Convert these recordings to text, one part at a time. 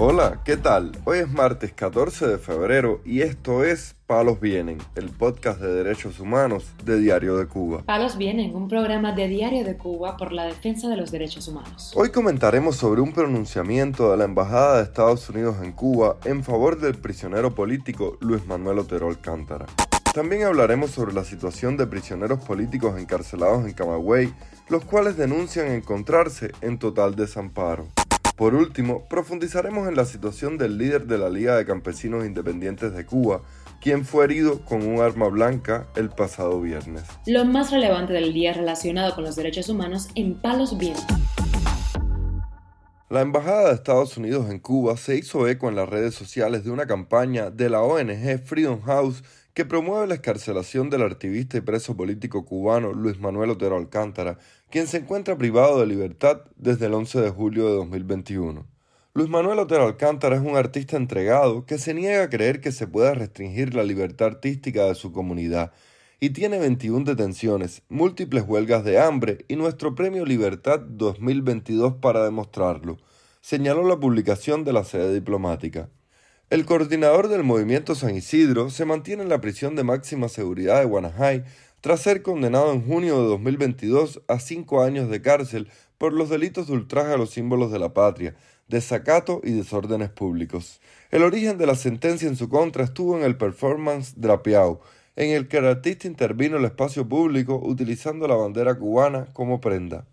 Hola, ¿qué tal? Hoy es martes 14 de febrero y esto es Palos Vienen, el podcast de derechos humanos de Diario de Cuba. Palos Vienen, un programa de Diario de Cuba por la defensa de los derechos humanos. Hoy comentaremos sobre un pronunciamiento de la Embajada de Estados Unidos en Cuba en favor del prisionero político Luis Manuel Otero Alcántara. También hablaremos sobre la situación de prisioneros políticos encarcelados en Camagüey, los cuales denuncian encontrarse en total desamparo. Por último, profundizaremos en la situación del líder de la Liga de Campesinos Independientes de Cuba, quien fue herido con un arma blanca el pasado viernes. Lo más relevante del día relacionado con los derechos humanos en Palos Vientos. La Embajada de Estados Unidos en Cuba se hizo eco en las redes sociales de una campaña de la ONG Freedom House que promueve la escarcelación del activista y preso político cubano Luis Manuel Otero Alcántara, quien se encuentra privado de libertad desde el 11 de julio de 2021. Luis Manuel Otero Alcántara es un artista entregado que se niega a creer que se pueda restringir la libertad artística de su comunidad y tiene 21 detenciones, múltiples huelgas de hambre y nuestro premio Libertad 2022 para demostrarlo, señaló la publicación de la sede diplomática. El coordinador del movimiento San Isidro se mantiene en la prisión de máxima seguridad de Guanajay tras ser condenado en junio de 2022 a cinco años de cárcel por los delitos de ultraje a los símbolos de la patria, desacato y desórdenes públicos. El origen de la sentencia en su contra estuvo en el performance Drapeau, en el que el artista intervino el espacio público utilizando la bandera cubana como prenda.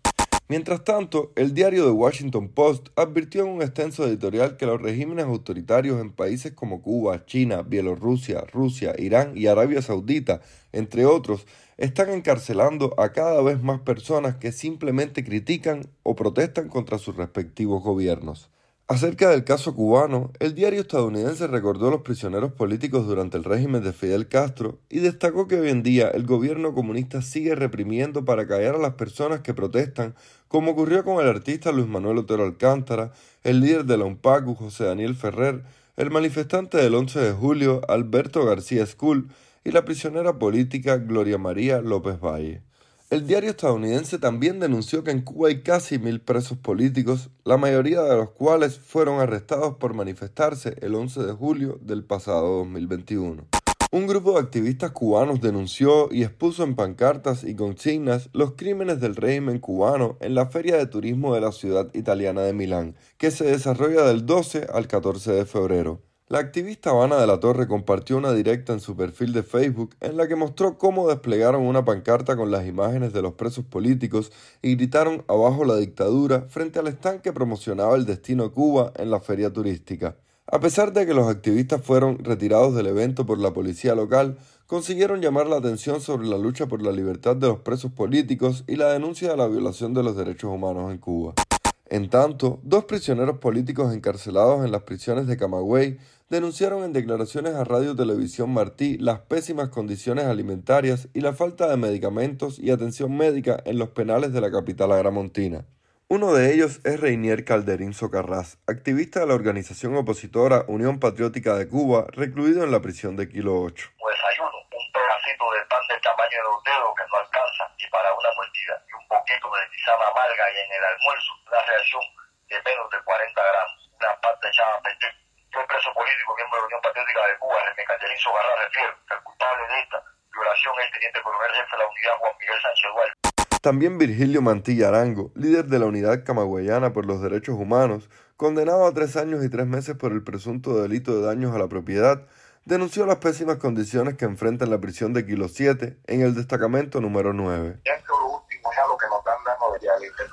Mientras tanto, el diario The Washington Post advirtió en un extenso editorial que los regímenes autoritarios en países como Cuba, China, Bielorrusia, Rusia, Irán y Arabia Saudita, entre otros, están encarcelando a cada vez más personas que simplemente critican o protestan contra sus respectivos gobiernos. Acerca del caso cubano, el diario estadounidense recordó los prisioneros políticos durante el régimen de Fidel Castro y destacó que hoy en día el gobierno comunista sigue reprimiendo para callar a las personas que protestan, como ocurrió con el artista Luis Manuel Otero Alcántara, el líder de la UNPACU José Daniel Ferrer, el manifestante del 11 de julio Alberto García Skull y la prisionera política Gloria María López Valle. El diario estadounidense también denunció que en Cuba hay casi mil presos políticos, la mayoría de los cuales fueron arrestados por manifestarse el 11 de julio del pasado 2021. Un grupo de activistas cubanos denunció y expuso en pancartas y consignas los crímenes del régimen cubano en la Feria de Turismo de la ciudad italiana de Milán, que se desarrolla del 12 al 14 de febrero. La activista Habana de la Torre compartió una directa en su perfil de Facebook en la que mostró cómo desplegaron una pancarta con las imágenes de los presos políticos y gritaron abajo la dictadura frente al stand que promocionaba el destino Cuba en la feria turística. A pesar de que los activistas fueron retirados del evento por la policía local, consiguieron llamar la atención sobre la lucha por la libertad de los presos políticos y la denuncia de la violación de los derechos humanos en Cuba. En tanto, dos prisioneros políticos encarcelados en las prisiones de Camagüey denunciaron en declaraciones a Radio Televisión Martí las pésimas condiciones alimentarias y la falta de medicamentos y atención médica en los penales de la capital agramontina. Uno de ellos es Reinier Calderín Socarrás, activista de la organización opositora Unión Patriótica de Cuba, recluido en la prisión de Kilo 8. Desayuno, un pedacito de pan del tamaño de los dedos que no alcanza ni para una mordida, y un poquito de tisana amarga y en el almuerzo una reacción de menos de 40 gramos, una parte echada a perder el preso político, miembro de la Unión Patriótica de Cuba, el Catherine Sogarra refiere que el culpable de esta violación es el teniente coronel jefe de la unidad Juan Miguel Sánchez Duarte. También Virgilio Mantilla Arango, líder de la Unidad Camagüeyana por los Derechos Humanos, condenado a tres años y tres meses por el presunto delito de daños a la propiedad, denunció las pésimas condiciones que enfrenta en la prisión de Kilo 7 en el destacamento número 9 ya el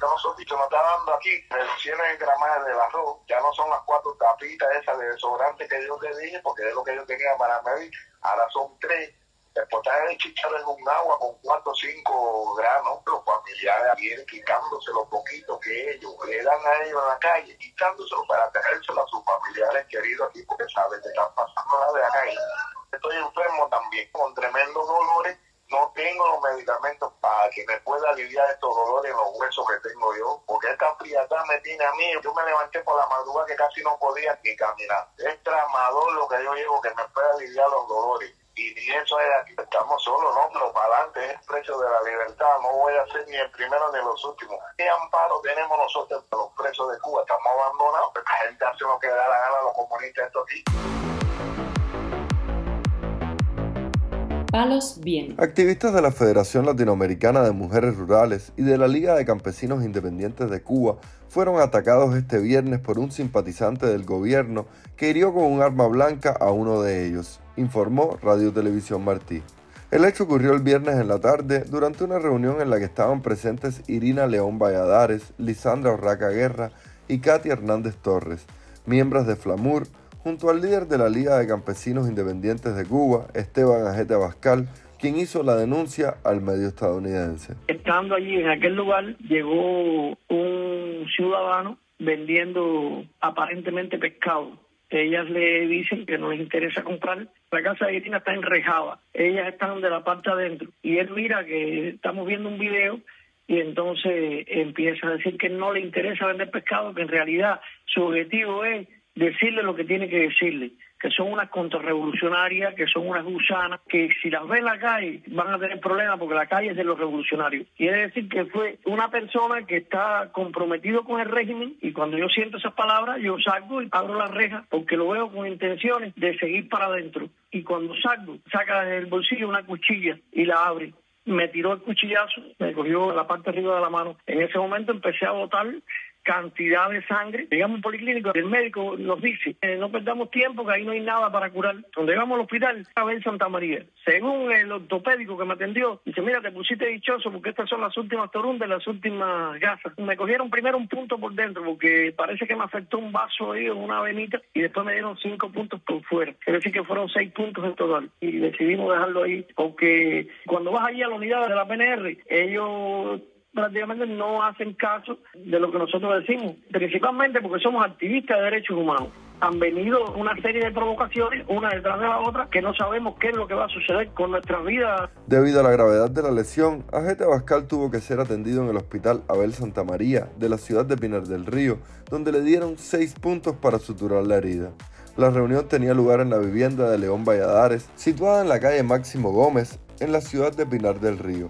nosotros nos está dando aquí reducciones en gramaje del arroz, ya no son las cuatro tapitas esas de desodorante que yo te dije, porque es lo que yo tenía para medir, ahora son tres. Después de chicharro en un agua con cuatro o cinco granos, los familiares vienen quitándose los poquitos que ellos le dan a ellos en la calle, quitándoselo para tenérselo a sus familiares queridos aquí, porque saben que están pasando la de acá. Estoy enfermo también, con tremendos dolores no tengo los medicamentos para que me pueda aliviar estos dolores en los huesos que tengo yo, porque esta frialdad me tiene a mí. Yo me levanté por la madrugada que casi no podía ni caminar. Es tramador lo que yo llevo que me pueda aliviar los dolores. Y eso es aquí, estamos solos, no, pero para adelante es el precio de la libertad, no voy a ser ni el primero ni los últimos. ¿Qué amparo tenemos nosotros los presos de Cuba? Estamos abandonados, la gente hace lo que da la gana a los comunistas esto aquí. Palos bien. Activistas de la Federación Latinoamericana de Mujeres Rurales y de la Liga de Campesinos Independientes de Cuba fueron atacados este viernes por un simpatizante del gobierno que hirió con un arma blanca a uno de ellos, informó Radio Televisión Martí. El hecho ocurrió el viernes en la tarde durante una reunión en la que estaban presentes Irina León Valladares, Lisandra Orraca Guerra y Katia Hernández Torres, miembros de Flamur, junto al líder de la Liga de Campesinos Independientes de Cuba, Esteban Ajete Abascal, quien hizo la denuncia al medio estadounidense. Estando allí en aquel lugar, llegó un ciudadano vendiendo aparentemente pescado. Ellas le dicen que no les interesa comprar. La casa de Irina está enrejada. Ellas están de la parte adentro. Y él mira que estamos viendo un video y entonces empieza a decir que no le interesa vender pescado, que en realidad su objetivo es decirle lo que tiene que decirle, que son unas contrarrevolucionarias, que son unas gusanas, que si las ven en la calle van a tener problemas porque la calle es de los revolucionarios. Quiere decir que fue una persona que está comprometido con el régimen y cuando yo siento esas palabras yo salgo y abro la reja porque lo veo con intenciones de seguir para adentro. Y cuando salgo, saca del bolsillo una cuchilla y la abre me tiró el cuchillazo, me cogió la parte arriba de la mano. En ese momento empecé a botar cantidad de sangre. Llegamos al policlínico, el médico nos dice, eh, no perdamos tiempo, que ahí no hay nada para curar. Cuando llegamos al hospital, estaba en Santa María. Según el ortopédico que me atendió, dice, mira, te pusiste dichoso porque estas son las últimas torundas, las últimas gasas. Me cogieron primero un punto por dentro porque parece que me afectó un vaso ahí en una venita y después me dieron cinco puntos por fuera. Quiere decir que fueron seis puntos en total. Y decidimos dejarlo ahí porque cuando vas allí a la unidad de la PNR, ellos prácticamente no hacen caso de lo que nosotros decimos, principalmente porque somos activistas de derechos humanos. Han venido una serie de provocaciones, una detrás de la otra, que no sabemos qué es lo que va a suceder con nuestras vidas. Debido a la gravedad de la lesión, Agete Abascal tuvo que ser atendido en el hospital Abel Santa María de la ciudad de Pinar del Río, donde le dieron seis puntos para suturar la herida. La reunión tenía lugar en la vivienda de León Valladares, situada en la calle Máximo Gómez, en la ciudad de Pinar del Río.